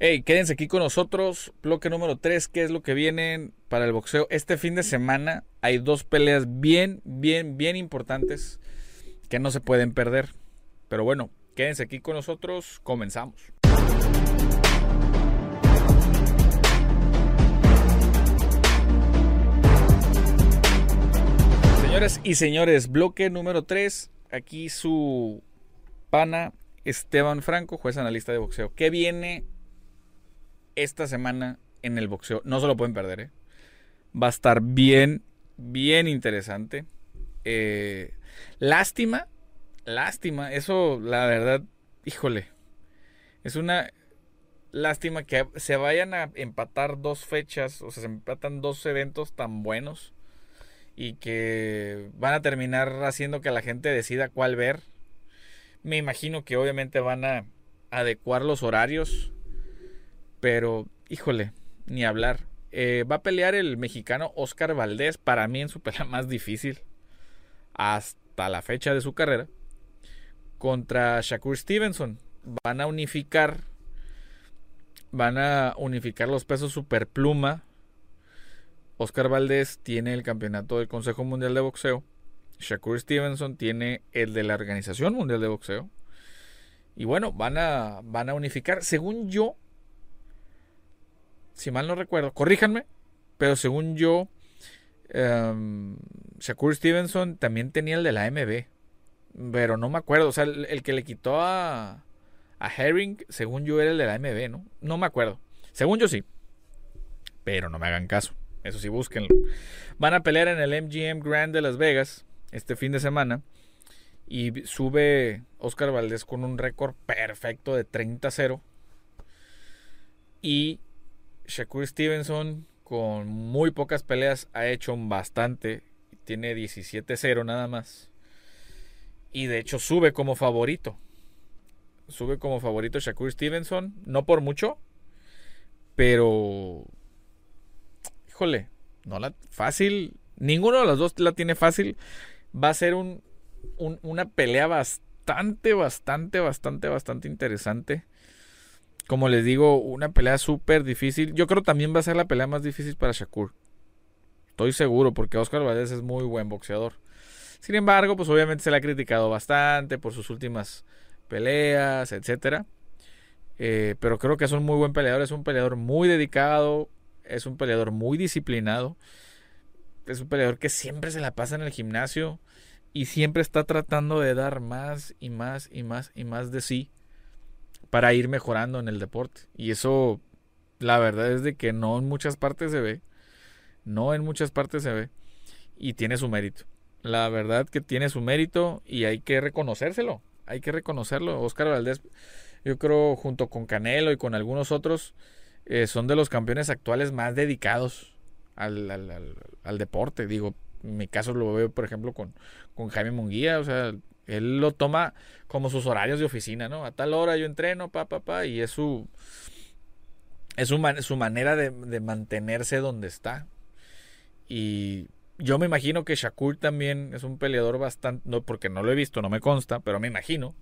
Hey, quédense aquí con nosotros. Bloque número 3, ¿qué es lo que viene para el boxeo? Este fin de semana hay dos peleas bien, bien, bien importantes que no se pueden perder. Pero bueno, quédense aquí con nosotros. Comenzamos. Señores y señores, bloque número 3. Aquí su pana Esteban Franco, juez analista de boxeo. ¿Qué viene esta semana en el boxeo. No se lo pueden perder, ¿eh? Va a estar bien, bien interesante. Eh, lástima, lástima. Eso, la verdad, híjole. Es una lástima que se vayan a empatar dos fechas, o sea, se empatan dos eventos tan buenos y que van a terminar haciendo que la gente decida cuál ver. Me imagino que obviamente van a adecuar los horarios pero, híjole, ni hablar. Eh, va a pelear el mexicano Oscar Valdés, para mí en su pelea más difícil hasta la fecha de su carrera, contra Shakur Stevenson. Van a unificar, van a unificar los pesos superpluma. Oscar Valdés tiene el campeonato del Consejo Mundial de Boxeo. Shakur Stevenson tiene el de la Organización Mundial de Boxeo. Y bueno, van a, van a unificar. Según yo, si mal no recuerdo, corríjanme, pero según yo, um, Shakur Stevenson también tenía el de la MB, pero no me acuerdo, o sea, el, que le quitó a, a Herring, según yo era el de la MB, ¿no? No me acuerdo, según yo sí, pero no me hagan caso, eso sí, búsquenlo. Van a pelear en el MGM Grand de Las Vegas este fin de semana. Y sube Oscar Valdés con un récord perfecto de 30-0. Y Shakur Stevenson con muy pocas peleas ha hecho bastante. Tiene 17-0 nada más. Y de hecho sube como favorito. Sube como favorito Shakur Stevenson. No por mucho. Pero... Híjole. No la... Fácil. Ninguno de los dos la tiene fácil. Va a ser un, una pelea bastante, bastante, bastante, bastante interesante como les digo, una pelea súper difícil. Yo creo también va a ser la pelea más difícil para Shakur. Estoy seguro, porque Oscar Valdez es muy buen boxeador. Sin embargo, pues obviamente se le ha criticado bastante por sus últimas peleas, etc. Eh, pero creo que es un muy buen peleador, es un peleador muy dedicado, es un peleador muy disciplinado, es un peleador que siempre se la pasa en el gimnasio y siempre está tratando de dar más y más y más y más de sí para ir mejorando en el deporte. Y eso, la verdad es de que no en muchas partes se ve. No en muchas partes se ve. Y tiene su mérito. La verdad que tiene su mérito y hay que reconocérselo. Hay que reconocerlo. Oscar Valdés, yo creo, junto con Canelo y con algunos otros, eh, son de los campeones actuales más dedicados al, al, deporte. Digo, en mi caso lo veo, por ejemplo, con, con Jaime Munguía. O sea, él lo toma como sus horarios de oficina, ¿no? A tal hora yo entreno, pa, pa, pa, y es su, es su, su manera de, mantenerse donde está. Y yo me imagino que Shakur también es un peleador bastante, no, porque no lo he visto, no me consta, pero me imagino.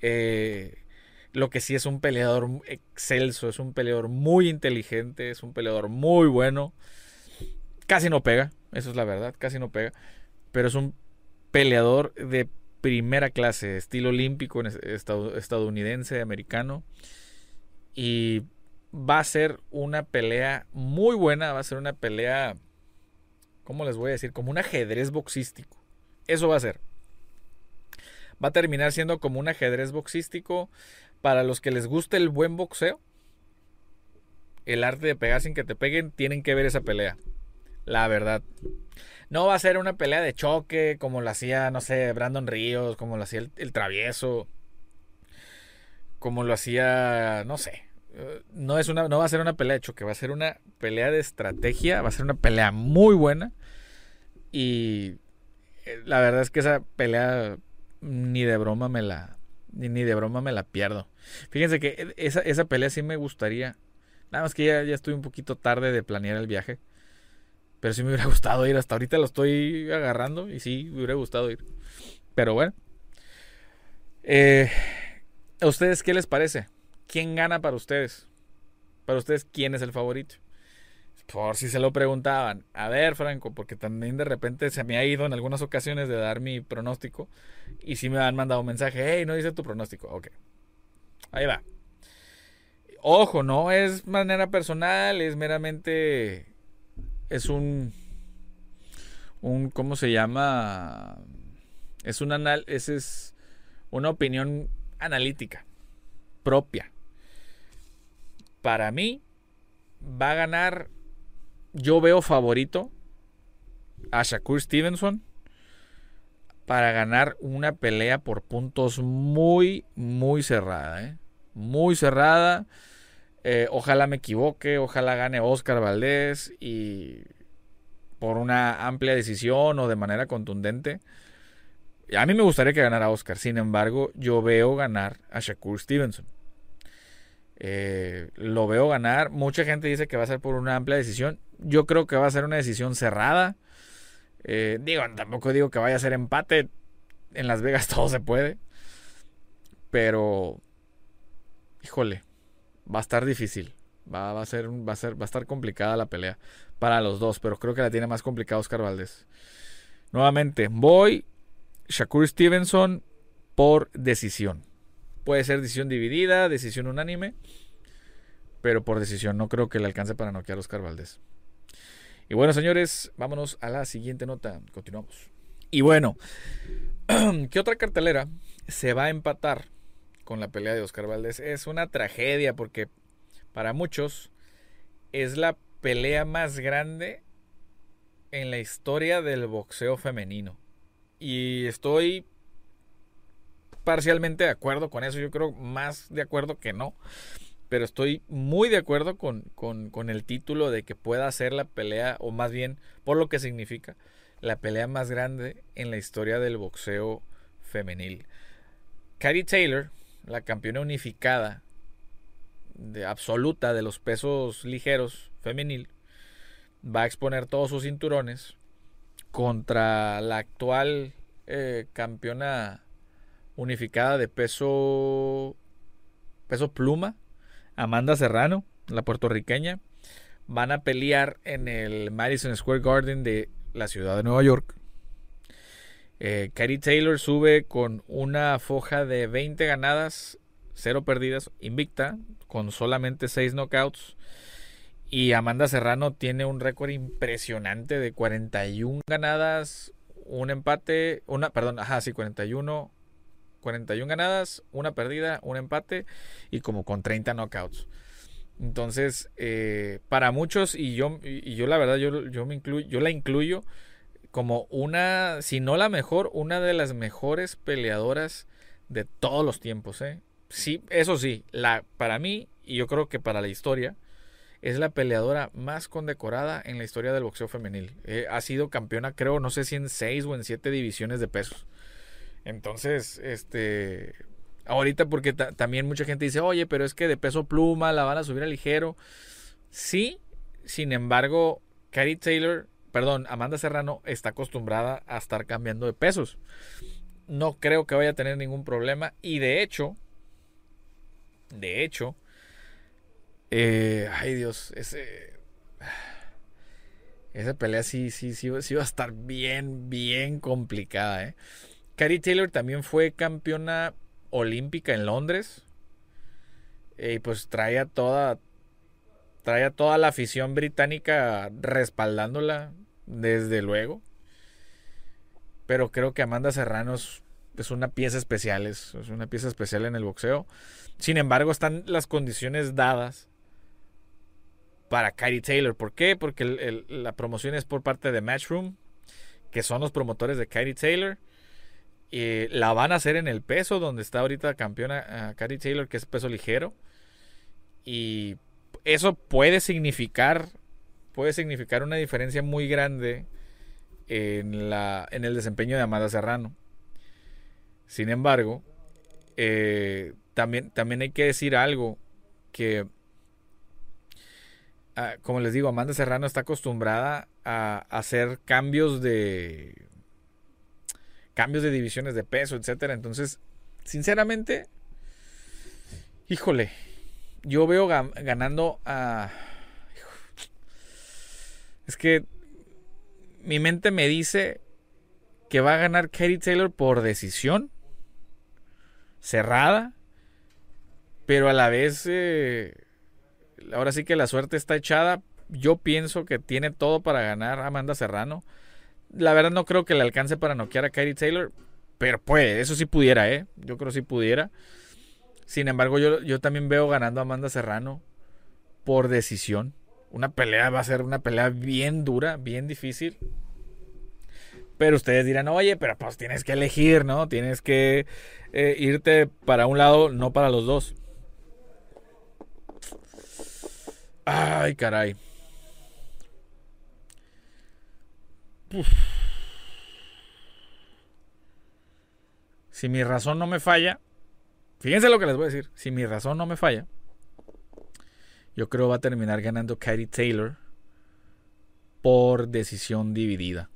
Eh, lo que sí es un peleador excelso, es un peleador muy inteligente, es un peleador muy bueno. Casi no pega, eso es la verdad, casi no pega. Pero es un peleador de primera clase, estilo olímpico estadounidense, americano. Y va a ser una pelea muy buena, va a ser una pelea, ¿cómo les voy a decir? Como un ajedrez boxístico. Eso va a ser. Va a terminar siendo como un ajedrez boxístico para los que les guste el buen boxeo. El arte de pegar sin que te peguen, tienen que ver esa pelea. La verdad. No va a ser una pelea de choque como lo hacía, no sé, Brandon Ríos, como lo hacía el, travieso, como lo hacía, no sé, eh, no, es una, no va a ser una pelea de choque, va a ser una pelea de estrategia, va a ser una pelea muy buena. Y eh, la verdad es que esa pelea ni de broma me la, ni, de broma me la pierdo. Fíjense que esa, esa pelea sí me gustaría. Nada más que ya, ya estoy un poquito tarde de planear el viaje. Pero sí me hubiera gustado ir. Hasta ahorita lo estoy agarrando y sí me hubiera gustado ir. Pero bueno. Eh, ¿A ustedes qué les parece? ¿Quién gana para ustedes? Para ustedes, ¿quién es el favorito? Por si se lo preguntaban. A ver, Franco, porque también de repente se me ha ido en algunas ocasiones de dar mi pronóstico. Y sí me han mandado un mensaje. Hey, no dice tu pronóstico. Ok. Ahí va. Ojo, no es manera personal, es meramente. Es un. Un. ¿Cómo se llama? Es un anal. Es una opinión analítica. Propia. Para mí, va a ganar yo veo favorito a Shakur Stevenson para ganar una pelea por puntos muy, muy cerrada. ¿eh? Muy cerrada. Eh, ojalá me equivoque, ojalá gane Oscar Valdés y por una amplia decisión o de manera contundente. A mí me gustaría que ganara Oscar, sin embargo, yo veo ganar a Shakur Stevenson. Eh, lo veo ganar. Mucha gente dice que va a ser por una amplia decisión. Yo creo que va a ser una decisión cerrada. Eh, digo, tampoco digo que vaya a ser empate. En Las Vegas todo se puede. Pero, híjole, va a estar difícil. Va, a ser, va, a ser, va a estar complicada la pelea para los dos. Pero creo que la tiene más complicada Oscar Valdés. Nuevamente, voy Shakur Stevenson por decisión. Puede ser decisión dividida, decisión unánime. Pero por decisión no creo que le alcance para noquear a Oscar Valdés. Y bueno, señores, vámonos a la siguiente nota. Continuamos. Y bueno, ¿qué otra cartelera se va a empatar con la pelea de Oscar Valdés? Es una tragedia porque para muchos es la pelea más grande en la historia del boxeo femenino. Y estoy parcialmente de acuerdo con eso. Yo creo más de acuerdo que no. Pero estoy muy de acuerdo con, con, el título de que pueda ser la pelea, o más bien por lo que significa, la pelea más grande en la historia del boxeo femenil. Katie Taylor, la campeona unificada de absoluta de los pesos ligeros femenil, va a exponer todos sus cinturones contra la actual eh, campeona unificada de peso peso pluma, Amanda Serrano, la puertorriqueña, van a pelear en el Madison Square Garden de la ciudad de Nueva York. Eh, Taylor sube con una foja de 20 ganadas, 0 perdidas, invicta, con solamente 6 knockouts. Y Amanda Serrano tiene un récord impresionante de 41 ganadas, un empate, una, perdón, ajá, sí, 41, 41 ganadas, una perdida, un empate y como con 30 knockouts. Entonces, eh, para muchos, y yo, y yo la verdad, yo, yo, me incluyo, yo la incluyo como una, si no la mejor, una de las mejores peleadoras de todos los tiempos. ¿eh? Sí, eso sí, la, para mí, y yo creo que para la historia, es la peleadora más condecorada en la historia del boxeo femenil. Eh, ha sido campeona, creo, no sé si en 6 o en 7 divisiones de pesos. Entonces, este, ahorita porque también mucha gente dice, oye, pero es que de peso pluma la van a subir a ligero. Sí, sin embargo, Katie Taylor, perdón, Amanda Serrano está acostumbrada a estar cambiando de pesos. No creo que vaya a tener ningún problema. Y de hecho, de hecho, eh, ay Dios, ese, esa pelea sí, sí, sí, va a estar bien, bien complicada, ¿eh? Carrie Taylor también fue campeona olímpica en Londres. Y pues traía toda. Traía toda la afición británica respaldándola. Desde luego. Pero creo que Amanda Serrano es, una pieza especial. Es, una pieza especial en el boxeo. Sin embargo, están las condiciones dadas para Katie Taylor. ¿Por qué? Porque la promoción es por parte de Matchroom, que son los promotores de Katie Taylor la van a hacer en el peso donde está ahorita campeona uh, Taylor, que es peso ligero. Y eso puede significar, puede significar una diferencia muy grande en, la, en el desempeño de Amanda Serrano. Sin embargo, eh, también, también hay que decir algo que, ah, como les digo, Amanda Serrano está acostumbrada a hacer cambios de cambios de divisiones de peso, etcétera. Entonces, sinceramente, híjole, yo veo ganando a. Es que mi mente me dice que va a ganar Katie Taylor por decisión cerrada, pero a la vez, eh, ahora sí que la suerte está echada. Yo pienso que tiene todo para ganar Amanda Serrano. La verdad no creo que le alcance para noquear a Katie Taylor, pero puede, eso sí pudiera, ¿eh? Yo creo que sí pudiera. Sin embargo, yo, yo también veo ganando a Amanda Serrano por decisión. Una pelea va a ser una pelea bien dura, bien difícil. Pero ustedes dirán, oye, pero pues tienes que elegir, ¿no? Tienes que eh, irte para un lado, no para los dos. Ay, caray. Si mi razón no me falla, fíjense lo que les voy a decir. Si mi razón no me falla, yo creo va a terminar ganando Katie Taylor por decisión dividida.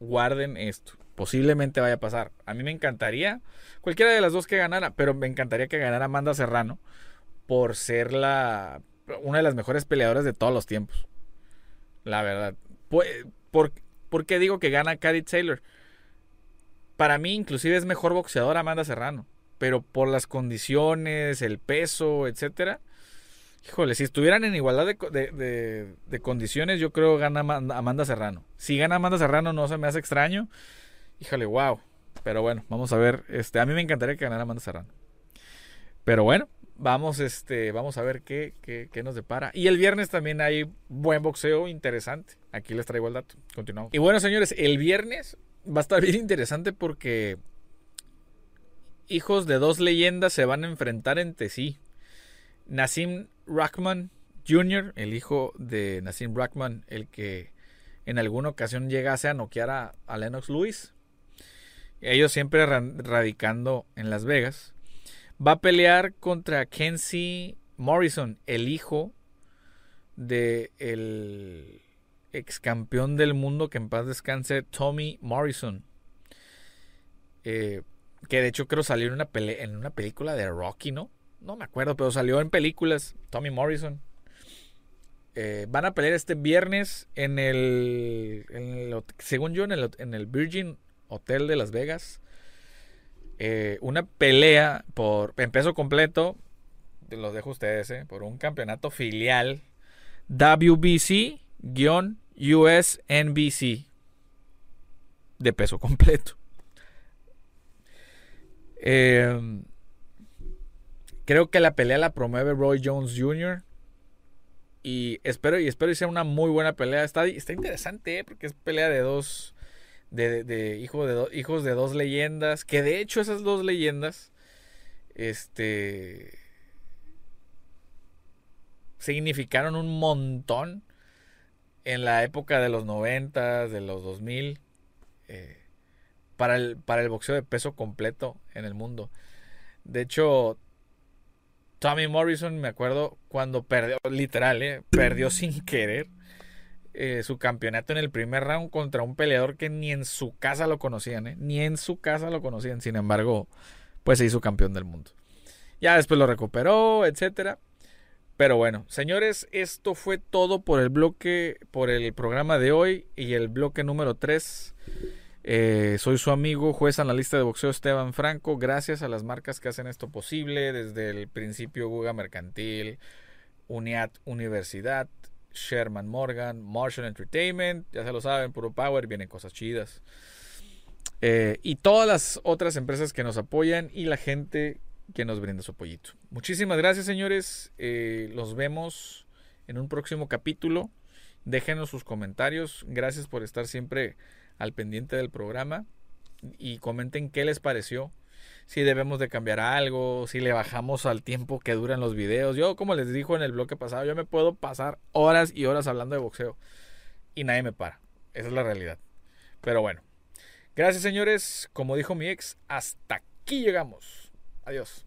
Guarden esto. Posiblemente vaya a pasar. A mí me encantaría cualquiera de las dos que ganara, pero me encantaría que ganara Amanda Serrano por ser la una de las mejores peleadoras de todos los tiempos. La verdad. ¿Por, qué digo que gana Katie Taylor? Para mí, inclusive, es mejor boxeadora Amanda Serrano. Pero por las condiciones, el peso, etcétera. Híjole, si estuvieran en igualdad de, de, condiciones, yo creo gana Amanda Serrano. Si gana Amanda Serrano, no se me hace extraño. Híjole, wow. Pero bueno, vamos a ver. Este, a mí me encantaría que ganara Amanda Serrano. Pero bueno, vamos, este, vamos a ver qué, qué, nos depara. Y el viernes también hay buen boxeo interesante. Aquí les traigo el dato. Continuamos. Y bueno, señores, el viernes va a estar bien interesante porque hijos de dos leyendas se van a enfrentar entre sí. Nassim Rackman Jr., el hijo de Nassim Rackman, el que en alguna ocasión llegase a noquear a, Lennox Lewis. Ellos siempre radicando en Las Vegas va a pelear contra Kenzie Morrison, el hijo de el ex campeón del mundo que en paz descanse Tommy Morrison. Eh, que de hecho creo salió en una, en una película de Rocky, ¿no? No me acuerdo, pero salió en películas Tommy Morrison. Eh, van a pelear este viernes en el, según yo, en el, Virgin Hotel de Las Vegas. Eh, una pelea por en peso completo, los dejo a ustedes, eh, por un campeonato filial WBC-USNBC de peso completo. Em, creo que la pelea la promueve Roy Jones Jr. Y espero, y espero que sea una muy buena pelea. Está, está interesante, eh, porque es pelea de dos de, de, hijo de hijos de dos leyendas, que de hecho esas dos leyendas, este, significaron un montón en la época de los 90, de los 2000, eh, para, el, para el boxeo de peso completo en el mundo. De hecho, Tommy Morrison, me acuerdo cuando perdió, literal, eh, perdió sin querer eh, su campeonato en el primer round contra un peleador que ni en su casa lo conocían, ¿eh? ni en su casa lo conocían. Sin embargo, pues se hizo campeón del mundo. Ya después lo recuperó, etcétera. Pero bueno, señores, esto fue todo por el bloque, por el programa de hoy y el bloque número 3. Eh, soy su amigo, juez analista de boxeo Esteban Franco. Gracias a las marcas que hacen esto posible, desde el principio Guga Mercantil, Uniat Universidad, Sherman Morgan, Marshall Entertainment, ya se lo saben, Puro Power, vienen cosas chidas. Eh, y todas las otras empresas que nos apoyan y la gente que nos brinda su apoyito. Muchísimas gracias, señores. Eh, los vemos en un próximo capítulo. Déjenos sus comentarios. Gracias por estar siempre al pendiente del programa. Y comenten qué les pareció. si debemos de cambiar algo, si le bajamos al tiempo que duran los videos. Yo, como les dijo en el bloque pasado, yo me puedo pasar horas y horas hablando de boxeo y nadie me para. Esa es la realidad. Pero bueno, gracias señores. Como dijo mi ex, hasta aquí llegamos. Adiós.